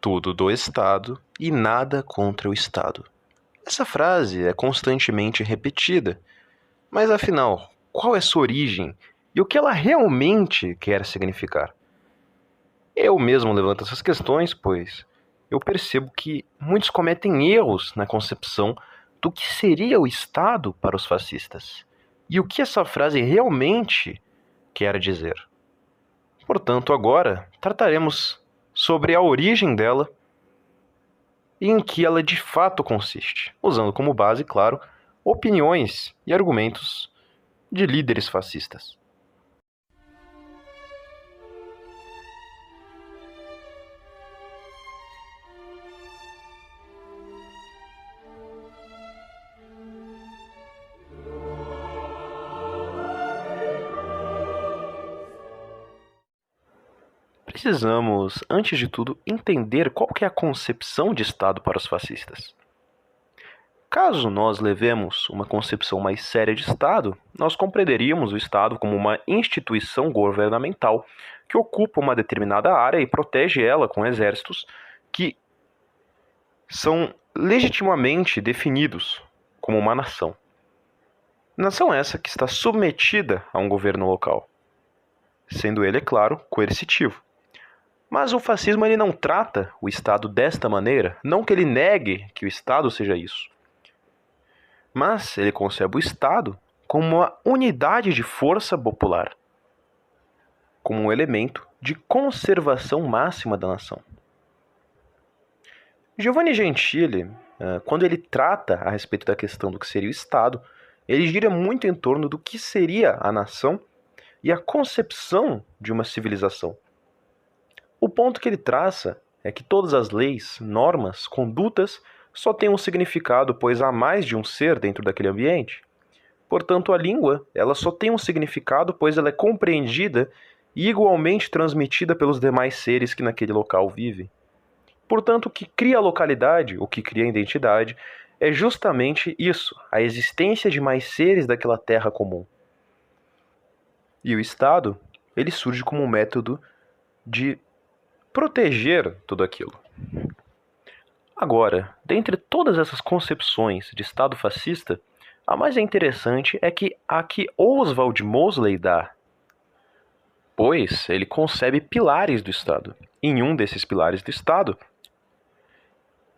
tudo do Estado e nada contra o Estado. Essa frase é constantemente repetida, mas afinal, qual é sua origem e o que ela realmente quer significar? Eu mesmo levanto essas questões, pois eu percebo que muitos cometem erros na concepção do que seria o Estado para os fascistas e o que essa frase realmente quer dizer. Portanto, agora trataremos sobre a origem dela e em que ela de fato consiste, usando como base, claro, opiniões e argumentos de líderes fascistas. Precisamos, antes de tudo, entender qual é a concepção de Estado para os fascistas. Caso nós levemos uma concepção mais séria de Estado, nós compreenderíamos o Estado como uma instituição governamental que ocupa uma determinada área e protege ela com exércitos que são legitimamente definidos como uma nação. Nação essa que está submetida a um governo local, sendo ele, é claro, coercitivo. Mas o fascismo ele não trata o Estado desta maneira, não que ele negue que o Estado seja isso. Mas ele concebe o Estado como uma unidade de força popular, como um elemento de conservação máxima da nação. Giovanni Gentili, eh, quando ele trata a respeito da questão do que seria o Estado, ele gira muito em torno do que seria a nação e a concepção de uma civilização. O ponto que ele traça é que todas as leis, normas, condutas só têm um significado, pois há mais de um ser dentro daquele ambiente. Portanto, a língua, ela só tem um significado, pois ela é compreendida e igualmente transmitida pelos demais seres que naquele local vivem. Portanto, o que cria a localidade, o que cria a identidade, é justamente isso, a existência de mais seres daquela terra comum. E o Estado, ele surge como um método de proteger tudo aquilo. Agora, dentre todas essas concepções de Estado fascista, a mais interessante é que a que Oswald Mosley dá, pois ele concebe pilares do Estado. Em um desses pilares do Estado,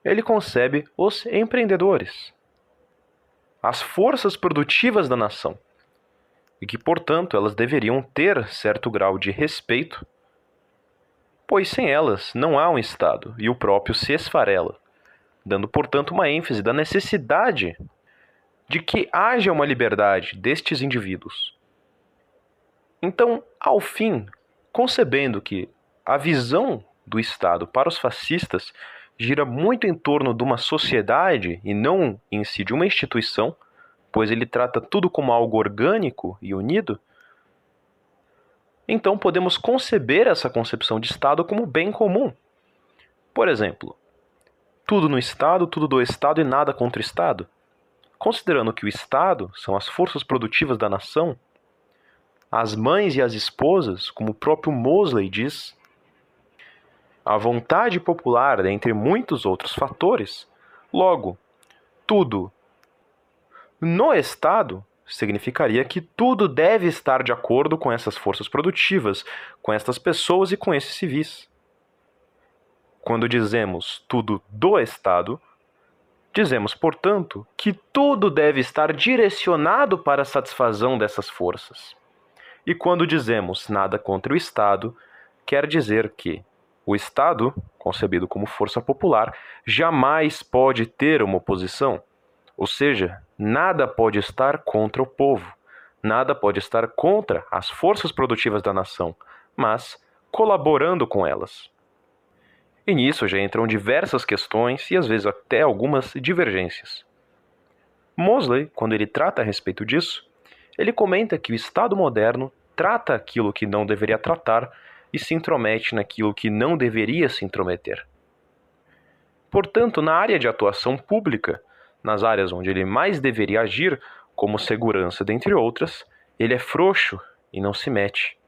ele concebe os empreendedores, as forças produtivas da nação, e que, portanto, elas deveriam ter certo grau de respeito pois sem elas não há um Estado e o próprio se esfarela, dando, portanto, uma ênfase da necessidade de que haja uma liberdade destes indivíduos. Então, ao fim, concebendo que a visão do Estado para os fascistas gira muito em torno de uma sociedade e não em si de uma instituição, pois ele trata tudo como algo orgânico e unido, então podemos conceber essa concepção de Estado como bem comum. Por exemplo, tudo no Estado, tudo do Estado e nada contra o Estado. Considerando que o Estado são as forças produtivas da nação, as mães e as esposas, como o próprio Mosley diz, a vontade popular, dentre muitos outros fatores, logo, tudo no Estado significaria que tudo deve estar de acordo com essas forças produtivas, com estas pessoas e com esses civis. Quando dizemos tudo do Estado, dizemos, portanto, que tudo deve estar direcionado para a satisfação dessas forças. E quando dizemos nada contra o Estado, quer dizer que o Estado, concebido como força popular, jamais pode ter uma oposição ou seja, nada pode estar contra o povo, nada pode estar contra as forças produtivas da nação, mas colaborando com elas. E nisso já entram diversas questões e às vezes até algumas divergências. Mosley, quando ele trata a respeito disso, ele comenta que o Estado moderno trata aquilo que não deveria tratar e se intromete naquilo que não deveria se intrometer. Portanto, na área de atuação pública, nas áreas onde ele mais deveria agir, como segurança, dentre outras, ele é frouxo e não se mete.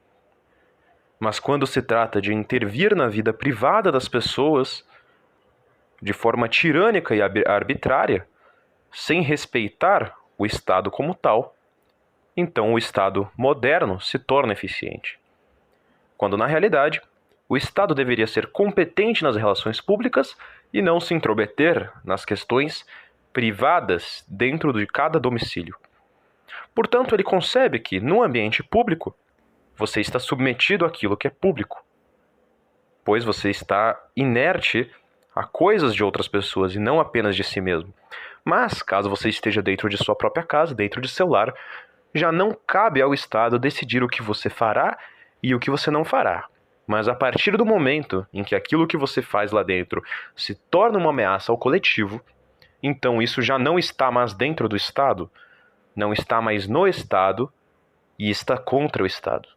Mas quando se trata de intervir na vida privada das pessoas de forma tirânica e arbitrária, sem respeitar o Estado como tal, então o Estado moderno se torna eficiente. Quando na realidade, o Estado deveria ser competente nas relações públicas e não se intrometer nas questões privadas dentro de cada domicílio. Portanto, ele concebe que, no ambiente público, você está submetido àquilo que é público, pois você está inerte a coisas de outras pessoas e não apenas de si mesmo. Mas, caso você esteja dentro de sua própria casa, dentro de seu lar, já não cabe ao Estado decidir o que você fará e o que você não fará. Mas a partir do momento em que aquilo que você faz lá dentro se torna uma ameaça ao coletivo, então isso já não está mais dentro do Estado, não está mais no Estado e está contra o Estado.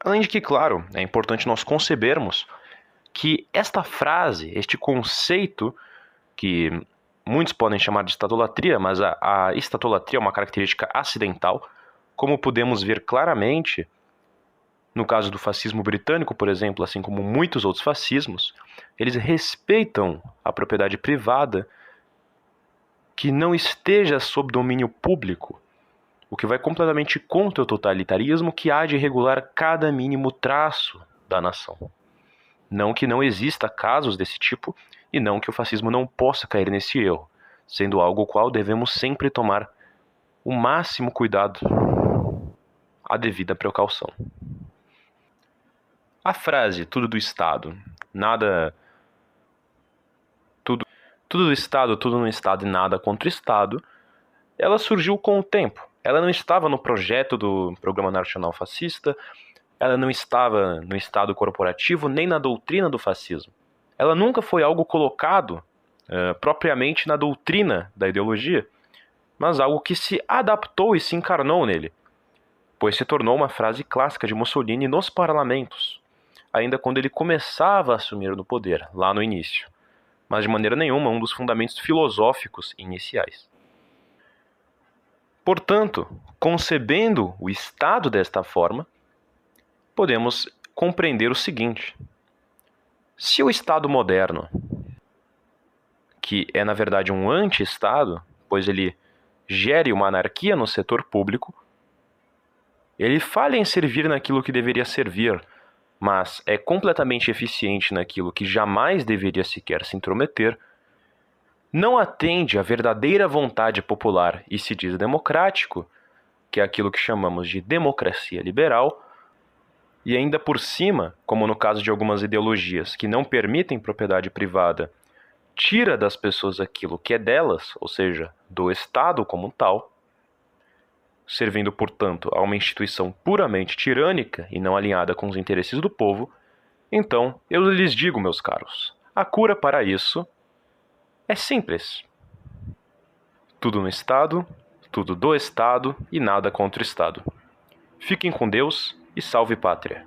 Além de que, claro, é importante nós concebermos que esta frase, este conceito, que muitos podem chamar de estatolatria, mas a, a estatolatria é uma característica acidental, como podemos ver claramente no caso do fascismo britânico, por exemplo, assim como muitos outros fascismos, eles respeitam a propriedade privada que não esteja sob domínio público o que vai completamente contra o totalitarismo que há de regular cada mínimo traço da nação. Não que não exista casos desse tipo e não que o fascismo não possa cair nesse erro, sendo algo qual devemos sempre tomar o máximo cuidado, a devida precaução. A frase tudo do Estado, nada tudo do Estado, tudo no Estado e nada contra o Estado, ela surgiu com o tempo ela não estava no projeto do Programa Nacional Fascista, ela não estava no Estado corporativo, nem na doutrina do fascismo. Ela nunca foi algo colocado uh, propriamente na doutrina da ideologia, mas algo que se adaptou e se encarnou nele, pois se tornou uma frase clássica de Mussolini nos parlamentos, ainda quando ele começava a assumir no poder, lá no início, mas de maneira nenhuma um dos fundamentos filosóficos iniciais. Portanto, concebendo o Estado desta forma, podemos compreender o seguinte: se o Estado moderno, que é na verdade um anti-Estado, pois ele gere uma anarquia no setor público, ele falha em servir naquilo que deveria servir, mas é completamente eficiente naquilo que jamais deveria sequer se intrometer, não atende à verdadeira vontade popular e se diz democrático, que é aquilo que chamamos de democracia liberal, e ainda por cima, como no caso de algumas ideologias que não permitem propriedade privada, tira das pessoas aquilo que é delas, ou seja, do Estado como tal, servindo, portanto, a uma instituição puramente tirânica e não alinhada com os interesses do povo, então eu lhes digo, meus caros, a cura para isso é simples. Tudo no Estado, tudo do Estado e nada contra o Estado. Fiquem com Deus e salve pátria.